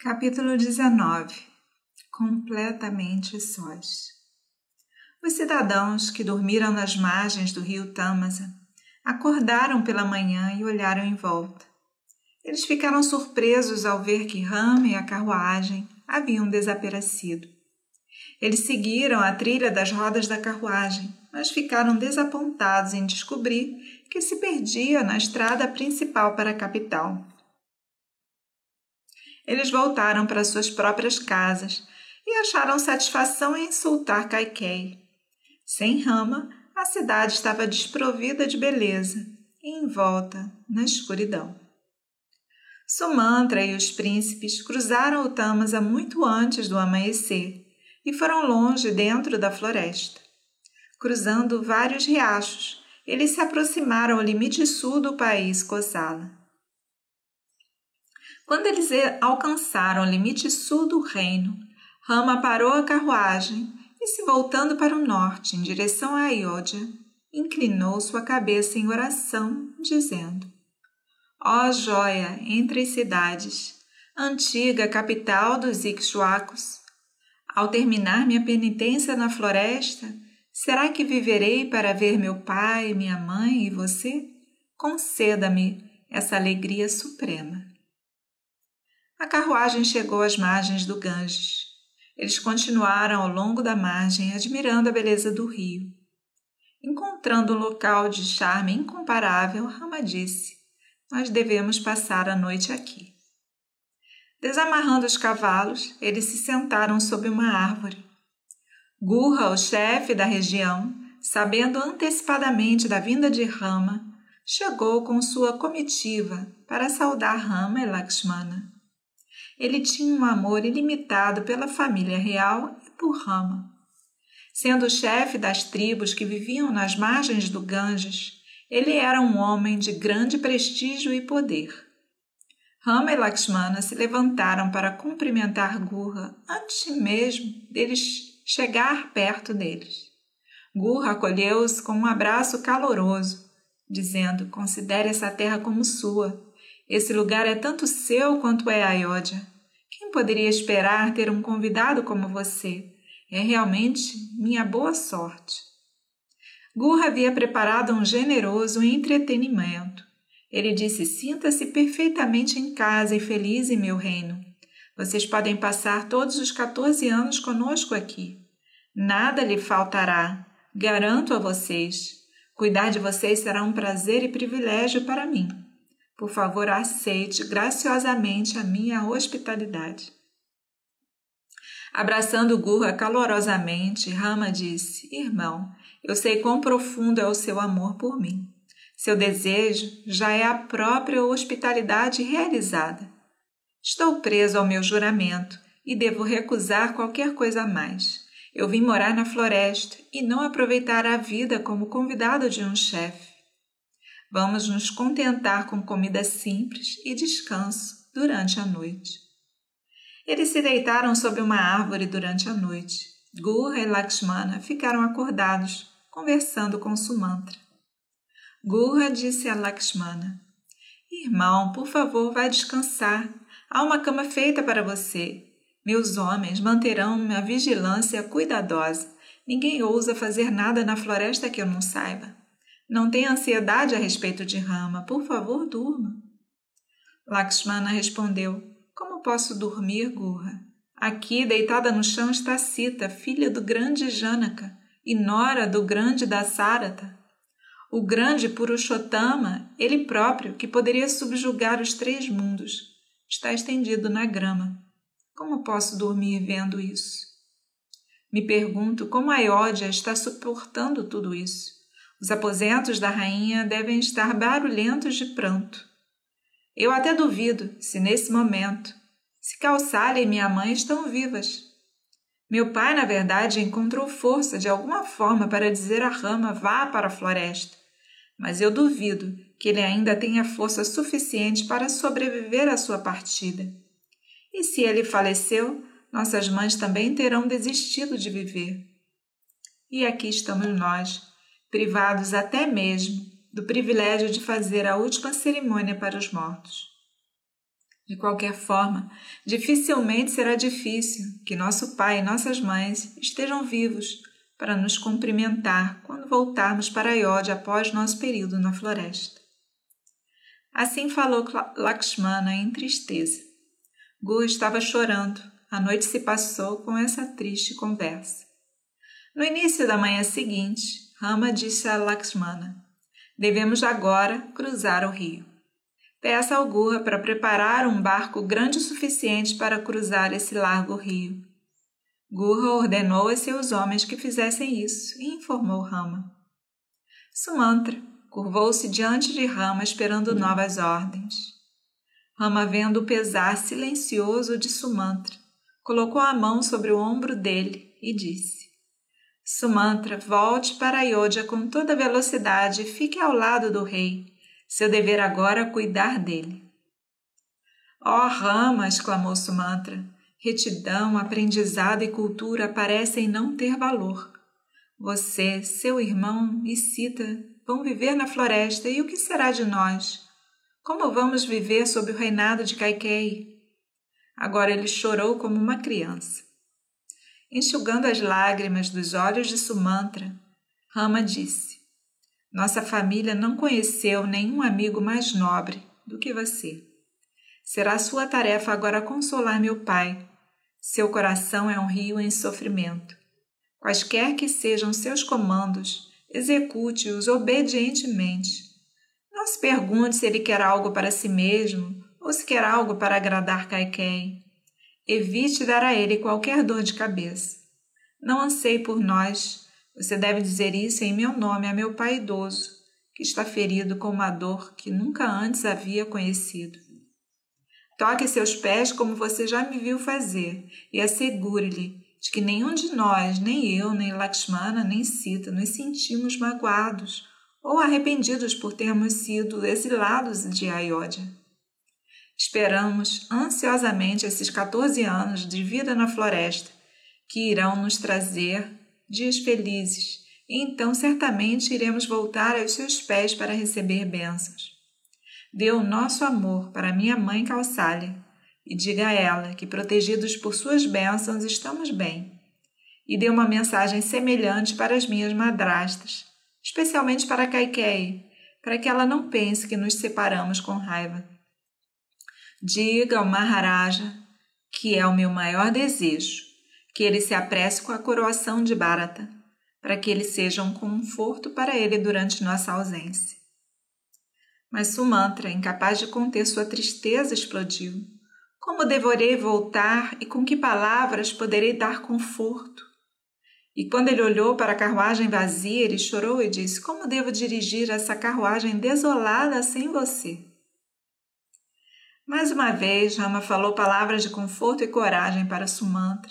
Capítulo 19 Completamente sós. Os cidadãos que dormiram nas margens do rio Tamasa acordaram pela manhã e olharam em volta. Eles ficaram surpresos ao ver que Rama e a carruagem haviam desaparecido. Eles seguiram a trilha das rodas da carruagem, mas ficaram desapontados em descobrir que se perdia na estrada principal para a capital. Eles voltaram para suas próprias casas e acharam satisfação em insultar Kaikei. Sem Rama, a cidade estava desprovida de beleza e envolta na escuridão. Sumantra e os príncipes cruzaram o Tamasa muito antes do amanhecer e foram longe dentro da floresta. Cruzando vários riachos, eles se aproximaram ao limite sul do país Kosala. Quando eles alcançaram o limite sul do reino, Rama parou a carruagem e, se voltando para o norte, em direção a Ayodhya, inclinou sua cabeça em oração, dizendo: Ó joia entre as cidades, antiga capital dos Ixuacos, ao terminar minha penitência na floresta, será que viverei para ver meu pai, minha mãe e você? Conceda-me essa alegria suprema. A carruagem chegou às margens do Ganges. Eles continuaram ao longo da margem, admirando a beleza do rio. Encontrando um local de charme incomparável, Rama disse: Nós devemos passar a noite aqui. Desamarrando os cavalos, eles se sentaram sob uma árvore. Gurra, o chefe da região, sabendo antecipadamente da vinda de Rama, chegou com sua comitiva para saudar Rama e Lakshmana. Ele tinha um amor ilimitado pela família real e por Rama. Sendo chefe das tribos que viviam nas margens do Ganges, ele era um homem de grande prestígio e poder. Rama e Lakshmana se levantaram para cumprimentar Gurra antes mesmo deles chegar perto deles. Gurra acolheu-os com um abraço caloroso, dizendo: Considere essa terra como sua esse lugar é tanto seu quanto é Ayodhya. Quem poderia esperar ter um convidado como você? É realmente minha boa sorte. Gurra havia preparado um generoso entretenimento. Ele disse: Sinta-se perfeitamente em casa e feliz em meu reino. Vocês podem passar todos os 14 anos conosco aqui. Nada lhe faltará, garanto a vocês. Cuidar de vocês será um prazer e privilégio para mim. Por favor, aceite graciosamente a minha hospitalidade. Abraçando Gurra calorosamente, Rama disse: Irmão, eu sei quão profundo é o seu amor por mim. Seu desejo já é a própria hospitalidade realizada. Estou preso ao meu juramento e devo recusar qualquer coisa a mais. Eu vim morar na floresta e não aproveitar a vida como convidado de um chefe. Vamos nos contentar com comida simples e descanso durante a noite. Eles se deitaram sob uma árvore durante a noite. Gurra e Lakshmana ficaram acordados, conversando com Sumantra. Gurra disse a Lakshmana: Irmão, por favor, vá descansar. Há uma cama feita para você. Meus homens manterão uma vigilância cuidadosa. Ninguém ousa fazer nada na floresta que eu não saiba. Não tenha ansiedade a respeito de Rama. Por favor, durma. Lakshmana respondeu: Como posso dormir, Gurra? Aqui, deitada no chão, está Sita, filha do grande Janaka e nora do grande Dasarata. O grande Purushottama, ele próprio, que poderia subjugar os três mundos, está estendido na grama. Como posso dormir vendo isso? Me pergunto como a Ayodhya está suportando tudo isso. Os aposentos da rainha devem estar barulhentos de pranto. Eu até duvido se nesse momento, se Calçalha e minha mãe estão vivas. Meu pai, na verdade, encontrou força de alguma forma para dizer a Rama vá para a floresta, mas eu duvido que ele ainda tenha força suficiente para sobreviver à sua partida. E se ele faleceu, nossas mães também terão desistido de viver. E aqui estamos nós, privados até mesmo do privilégio de fazer a última cerimônia para os mortos. De qualquer forma, dificilmente será difícil que nosso pai e nossas mães estejam vivos para nos cumprimentar quando voltarmos para Ayodhya após nosso período na floresta. Assim falou Lakshmana em tristeza. Gu estava chorando. A noite se passou com essa triste conversa. No início da manhã seguinte, Rama disse a Lakshmana: Devemos agora cruzar o rio. Peça ao Gurra para preparar um barco grande o suficiente para cruzar esse largo rio. Gurra ordenou a seus homens que fizessem isso e informou Rama. Sumantra curvou-se diante de Rama esperando novas ordens. Rama, vendo o pesar silencioso de Sumantra, colocou a mão sobre o ombro dele e disse: Sumantra, volte para Ayodhya com toda velocidade e fique ao lado do rei seu dever agora é cuidar dele. Ó oh, Rama! exclamou Sumantra. Retidão, aprendizado e cultura parecem não ter valor. Você, seu irmão e Sita vão viver na floresta e o que será de nós? Como vamos viver sob o reinado de Kaikei? Agora ele chorou como uma criança. Enxugando as lágrimas dos olhos de Sumantra, Rama disse: nossa família não conheceu nenhum amigo mais nobre do que você. Será sua tarefa agora consolar meu pai. Seu coração é um rio em sofrimento. Quaisquer que sejam seus comandos, execute-os obedientemente. Não se pergunte se ele quer algo para si mesmo ou se quer algo para agradar Kaikei. Evite dar a ele qualquer dor de cabeça. Não anseie por nós, você deve dizer isso em meu nome a meu pai idoso, que está ferido com uma dor que nunca antes havia conhecido. Toque seus pés como você já me viu fazer e assegure-lhe de que nenhum de nós, nem eu, nem Lakshmana, nem Sita, nos sentimos magoados ou arrependidos por termos sido exilados de Ayodhya. Esperamos ansiosamente esses 14 anos de vida na floresta que irão nos trazer dias felizes, e então certamente iremos voltar aos seus pés para receber bênçãos. Dê o nosso amor para minha mãe Calçália e diga a ela que, protegidos por suas bênçãos, estamos bem. E dê uma mensagem semelhante para as minhas madrastas, especialmente para Kaikei, para que ela não pense que nos separamos com raiva. Diga ao Maharaja que é o meu maior desejo que ele se apresse com a coroação de Bharata, para que ele seja um conforto para ele durante nossa ausência. Mas Sumantra, incapaz de conter sua tristeza, explodiu. Como devorei voltar e com que palavras poderei dar conforto? E quando ele olhou para a carruagem vazia, ele chorou e disse: Como devo dirigir essa carruagem desolada sem você? Mais uma vez, Rama falou palavras de conforto e coragem para Sumantra,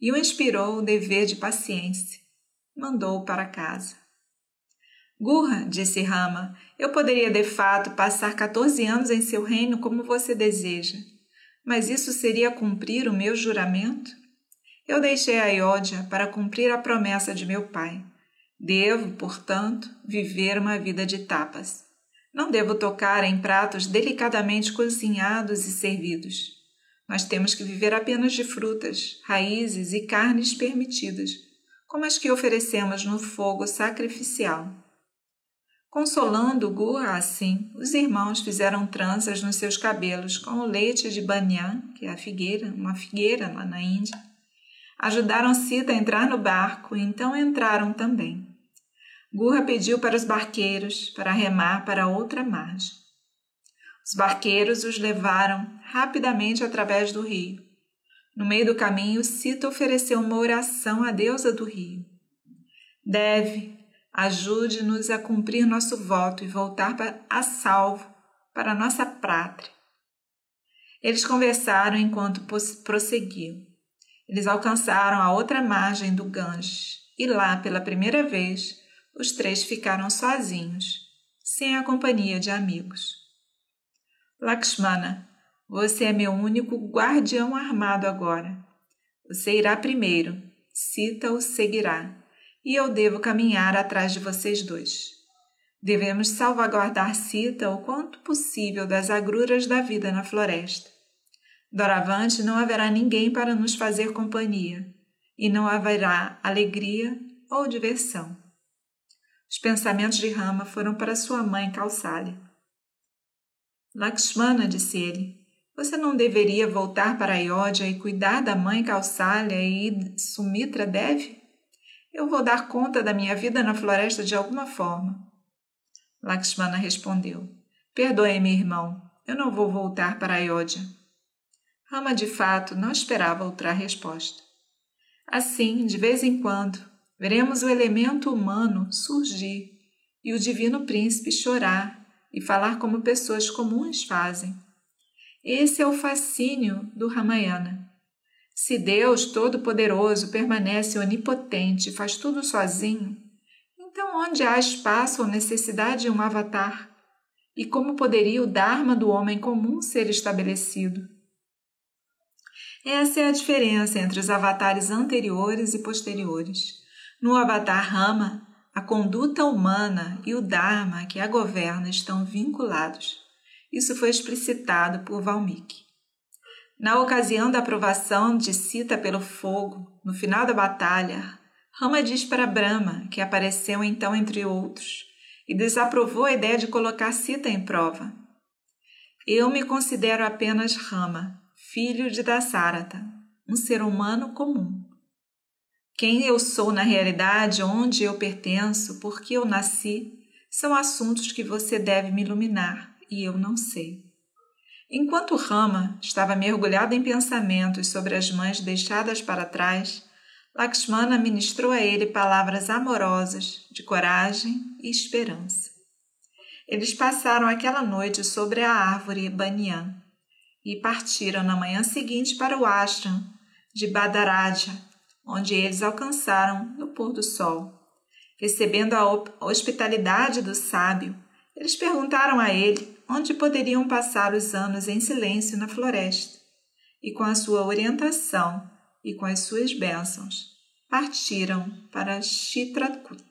e o inspirou o dever de paciência. Mandou-o para casa. Gurra, disse Rama, eu poderia de fato passar 14 anos em seu reino como você deseja, mas isso seria cumprir o meu juramento? Eu deixei a Ayodhya para cumprir a promessa de meu pai. Devo, portanto, viver uma vida de tapas. Não devo tocar em pratos delicadamente cozinhados e servidos. Nós temos que viver apenas de frutas, raízes e carnes permitidas, como as que oferecemos no fogo sacrificial. Consolando Gurra assim, os irmãos fizeram tranças nos seus cabelos com o leite de banyan, que é a figueira, uma figueira lá na Índia. Ajudaram Sita a entrar no barco e então entraram também. Gurra pediu para os barqueiros para remar para outra margem. Os barqueiros os levaram rapidamente através do rio. No meio do caminho, Sita ofereceu uma oração à deusa do rio. Deve, ajude-nos a cumprir nosso voto e voltar a salvo para nossa pátria. Eles conversaram enquanto prosseguiam. Eles alcançaram a outra margem do Ganges e lá, pela primeira vez, os três ficaram sozinhos, sem a companhia de amigos. Lakshmana, você é meu único guardião armado agora. Você irá primeiro, Sita o seguirá, e eu devo caminhar atrás de vocês dois. Devemos salvaguardar Sita o quanto possível das agruras da vida na floresta, Doravante não haverá ninguém para nos fazer companhia, e não haverá alegria ou diversão. Os pensamentos de Rama foram para sua mãe Kausalya. Lakshmana, disse ele, você não deveria voltar para Ayodhya e cuidar da mãe Kausalya e Sumitra deve? Eu vou dar conta da minha vida na floresta de alguma forma. Lakshmana respondeu, Perdoe-me, irmão, eu não vou voltar para Ayodhya. Rama, de fato, não esperava outra resposta. Assim, de vez em quando, veremos o elemento humano surgir e o divino príncipe chorar e falar como pessoas comuns fazem. Esse é o fascínio do Ramayana. Se Deus Todo-Poderoso permanece onipotente e faz tudo sozinho, então onde há espaço ou necessidade de um avatar? E como poderia o Dharma do homem comum ser estabelecido? Essa é a diferença entre os avatares anteriores e posteriores. No avatar Rama, a conduta humana e o Dharma que a governa estão vinculados. Isso foi explicitado por Valmiki. Na ocasião da aprovação de Sita pelo fogo, no final da batalha, Rama diz para Brahma, que apareceu então entre outros, e desaprovou a ideia de colocar Sita em prova. Eu me considero apenas Rama, filho de Dasarata, um ser humano comum. Quem eu sou na realidade, onde eu pertenço, por que eu nasci, são assuntos que você deve me iluminar e eu não sei. Enquanto Rama estava mergulhado em pensamentos sobre as mães deixadas para trás, Lakshmana ministrou a ele palavras amorosas de coragem e esperança. Eles passaram aquela noite sobre a árvore Banyan e partiram na manhã seguinte para o ashram de Badaraja, onde eles alcançaram no pôr do sol. Recebendo a hospitalidade do sábio, eles perguntaram a ele onde poderiam passar os anos em silêncio na floresta, e com a sua orientação e com as suas bênçãos, partiram para Chitrakuta.